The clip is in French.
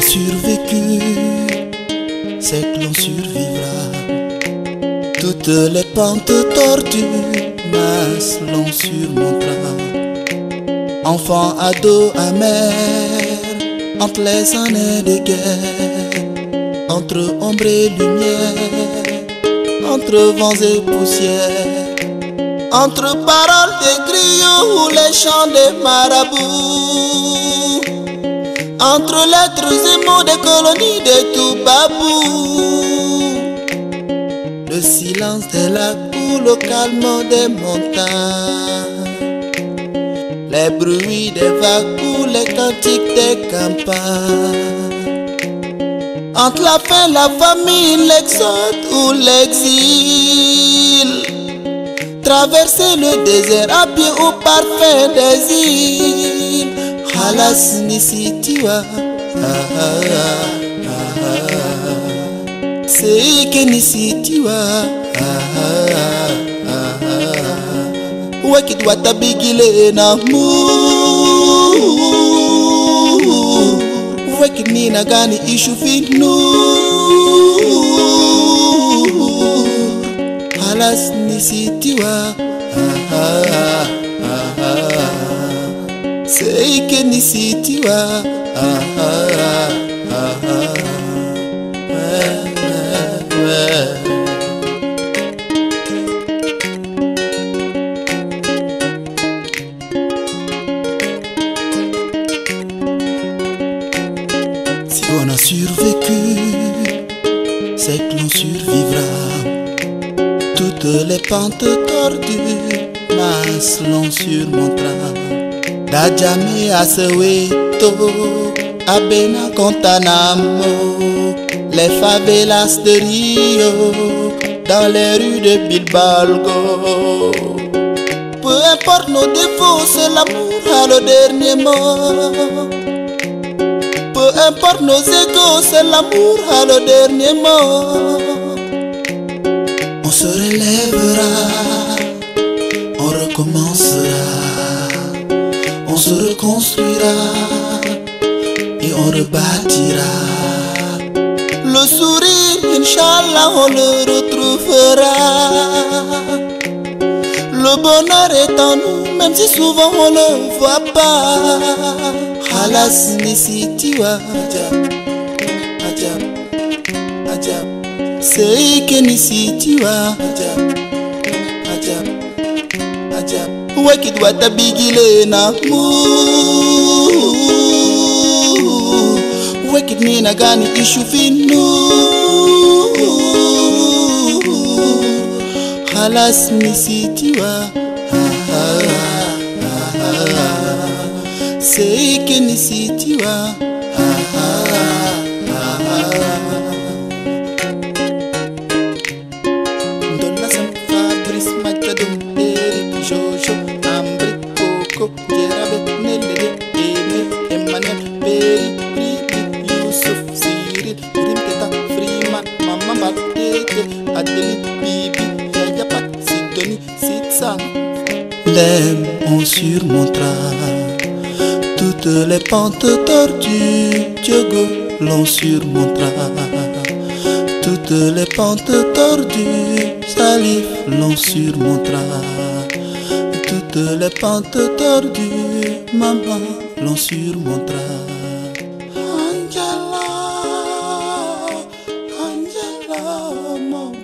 survécu, c'est que l'on survivra. Toutes les pentes tordues, masse l'on surmontera. Enfant, ado, amer, entre les années de guerre, entre ombre et lumière, entre vents et poussière, entre paroles des griots ou les chants des marabouts, entre lettres et mots des colonies de tout babou. Le silence des lacs ou le calme des montagnes, les bruits des vagues ou les cantiques des campagnes. Entre la faim, la famine, l'exode ou l'exil. Traverser le désert à pied ou parfait des îles. Halas nisitiwa. Ah, ah, ah, ah. Seike nisitiwa. Ah, ah, ah, ah. Wakit watabigile na mu. Wakit nina gani ishufinu. Halas nisitiwa. Ah, ah, ah, Si on a survécu, c'est que l'on survivra. Toutes les pentes tordues, masse l'on surmontera. Dajame à Soweto, à Bena Guantanamo, les favelas de Rio, dans les rues de Bilbalgo. Peu importe nos défauts, c'est l'amour à le dernier mot. Peu importe nos égaux, c'est l'amour à le dernier mot. On se relèvera, on recommencera, Le sourire, Inch'Allah, on le retrouvera. Le bonheur est en nous, même si souvent on le voit pas. Halas nisitiwa ajab, ajab, ajab. Seike nisitiwa ajab, ajab, ajab. Wakit watabigile na mu. Wakit nina gani ishufinu. Halas nisitiwa ah, ah, ah, ah. Seike nisitiwa L'aime on surmontera toutes les pentes tordues Diogo l'on surmontera toutes les pentes tordues, Salif l'on surmontera. Toutes les pentes tordues, maman l'on surmontera. Angela, Angela, bébé.